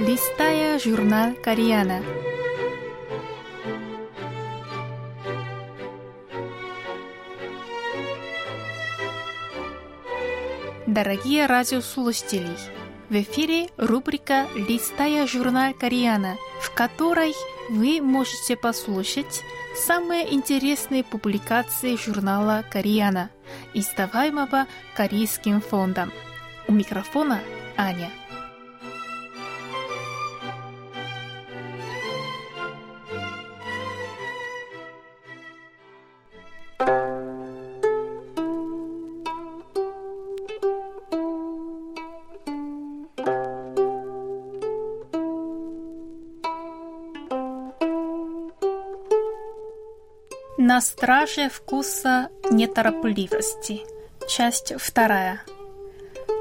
листая журнал Кориана. Дорогие радиослушатели, в эфире рубрика «Листая журнал Кориана», в которой вы можете послушать самые интересные публикации журнала Кориана, издаваемого Корейским фондом. У микрофона Аня. На страже вкуса неторопливости. Часть вторая.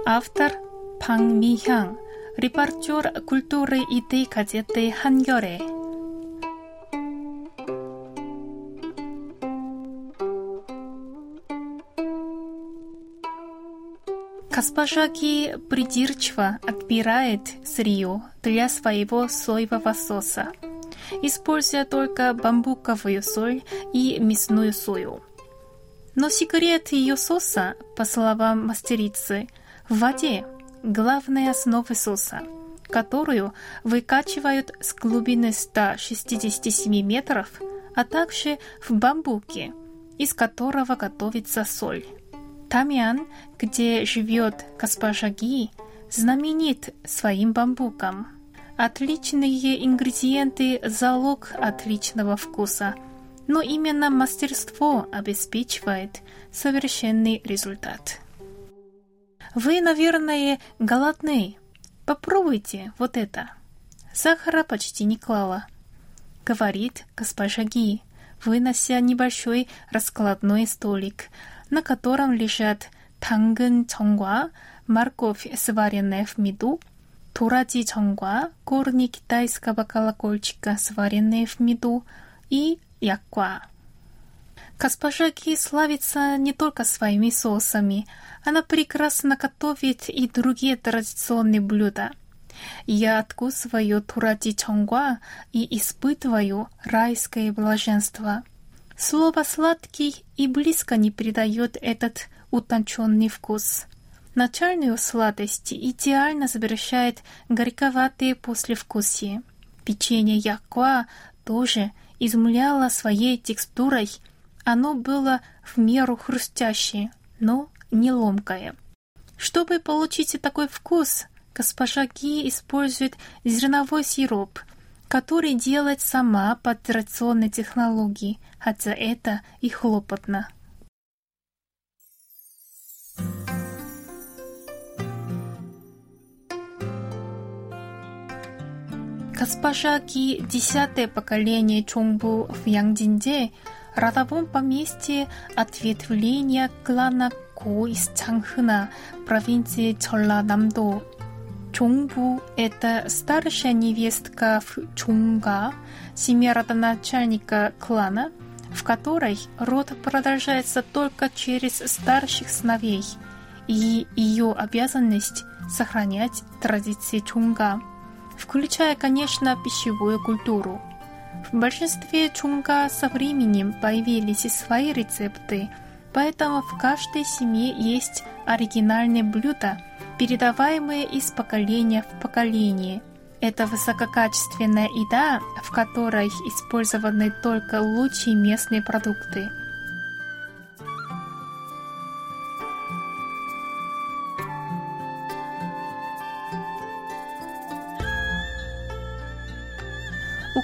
Автор Пан Михян, репортер культуры и идей газеты «Хангёре». Госпожа Ки придирчиво отбирает сырье для своего соевого соуса – используя только бамбуковую соль и мясную сою. Но секрет ее соуса, по словам мастерицы, в воде – главная основа соуса, которую выкачивают с глубины 167 метров, а также в бамбуке, из которого готовится соль. Тамян, где живет госпожа Ги, знаменит своим бамбуком – Отличные ингредиенты – залог отличного вкуса, но именно мастерство обеспечивает совершенный результат. Вы, наверное, голодны. Попробуйте вот это. Сахара почти не клала. Говорит госпожа Ги, вынося небольшой раскладной столик, на котором лежат тангын чонгва, морковь, сваренная в меду, 도라지 전과 꼬르니 китайского колокольчика, сваренные в меду, и яква. Госпожа Ки славится не только своими соусами, она прекрасно готовит и другие традиционные блюда. Я откусываю туради чонгва и испытываю райское блаженство. Слово «сладкий» и близко не придает этот утонченный вкус. Начальную сладость идеально завершает горьковатые послевкусие. Печенье яква тоже изумляло своей текстурой. Оно было в меру хрустящее, но не ломкое. Чтобы получить такой вкус, госпожа Ги использует зерновой сироп, который делает сама по традиционной технологии, хотя это и хлопотно. Госпожа Ки, десятое поколение Чонбу в Янгдинде, родовом поместье ответвления клана Ко из Чанхына, провинции Чолла-Намдо. Чонбу – это старшая невестка в Чунга, семья родоначальника клана, в которой род продолжается только через старших сыновей, и ее обязанность – сохранять традиции Чунга – включая, конечно, пищевую культуру. В большинстве чунга со временем появились и свои рецепты, поэтому в каждой семье есть оригинальные блюда, передаваемые из поколения в поколение. Это высококачественная еда, в которой использованы только лучшие местные продукты –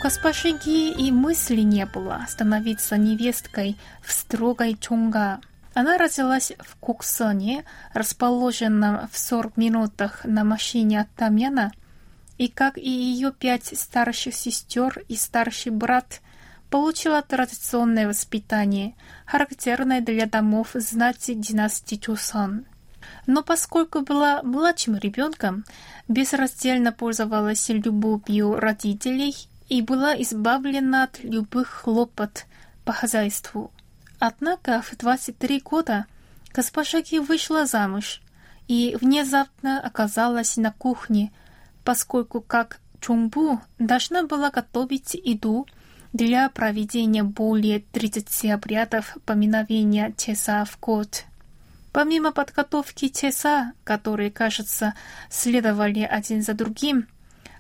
госпожи Ги и мысли не было становиться невесткой в строгой Чонга. Она родилась в Куксоне, расположенном в 40 минутах на машине от Тамьяна, и, как и ее пять старших сестер и старший брат, получила традиционное воспитание, характерное для домов знати династии Чусон. Но поскольку была младшим ребенком, безраздельно пользовалась любовью родителей и была избавлена от любых хлопот по хозяйству. Однако в 23 года госпожа Ки вышла замуж и внезапно оказалась на кухне, поскольку как Чонгбу должна была готовить еду для проведения более 30 обрядов поминовения Чеса в год. Помимо подготовки Чеса, которые, кажется, следовали один за другим,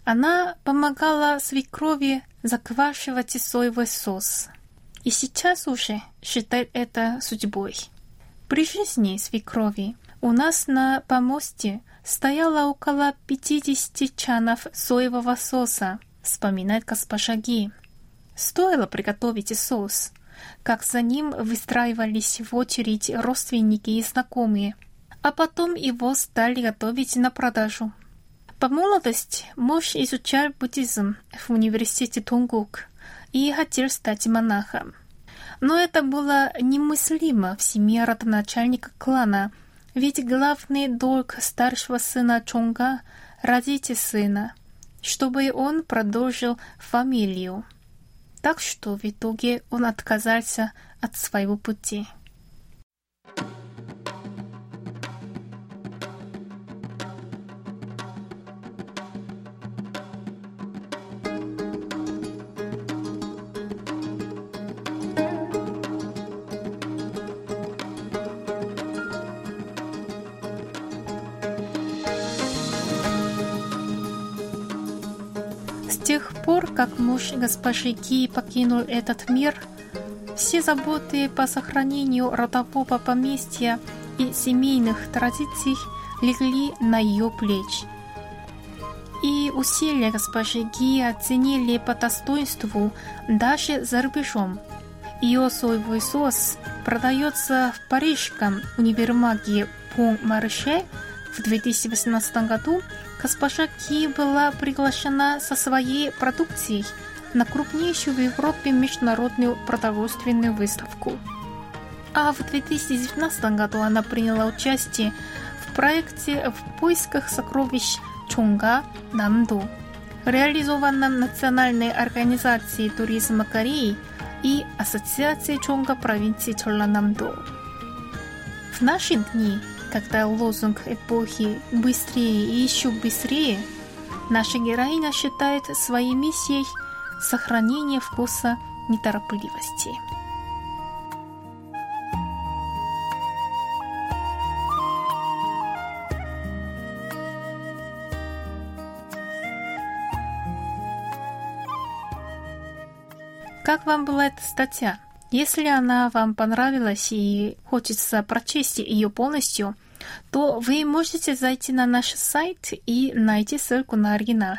она помогала свекрови заквашивать соевый сос. И сейчас уже считает это судьбой. При жизни свекрови у нас на помосте стояло около 50 чанов соевого соуса, вспоминает госпожа Ги. Стоило приготовить соус, как за ним выстраивались в очередь родственники и знакомые, а потом его стали готовить на продажу. По молодости муж изучал буддизм в университете Тунгук и хотел стать монахом. Но это было немыслимо в семье родоначальника клана – ведь главный долг старшего сына Чонга — родить сына, чтобы он продолжил фамилию. Так что в итоге он отказался от своего пути. Как муж госпожи Ки покинул этот мир, все заботы по сохранению родового поместья и семейных традиций легли на ее плечи. И усилия госпожи Ги оценили по достоинству даже за рубежом. Ее соевый сос продается в парижском универмаге Пон Марше в 2018 году госпожа Ки была приглашена со своей продукцией на крупнейшую в Европе международную продовольственную выставку. А в 2019 году она приняла участие в проекте «В поисках сокровищ Чонга Намду», реализованном Национальной организацией туризма Кореи и Ассоциацией Чонга провинции Чоланамдо. В наши дни когда лозунг эпохи «быстрее и еще быстрее», наша героиня считает своей миссией сохранение вкуса неторопливости. Как вам была эта статья? Если она вам понравилась и хочется прочесть ее полностью, то вы можете зайти на наш сайт и найти ссылку на оригинал.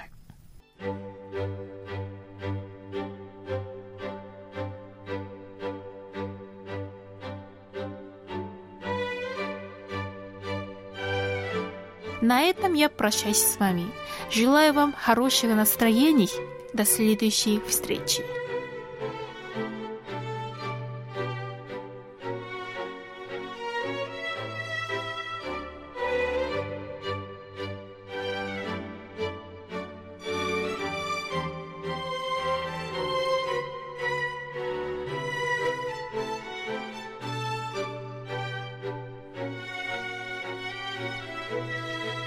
На этом я прощаюсь с вами. Желаю вам хорошего настроения. До следующей встречи. Música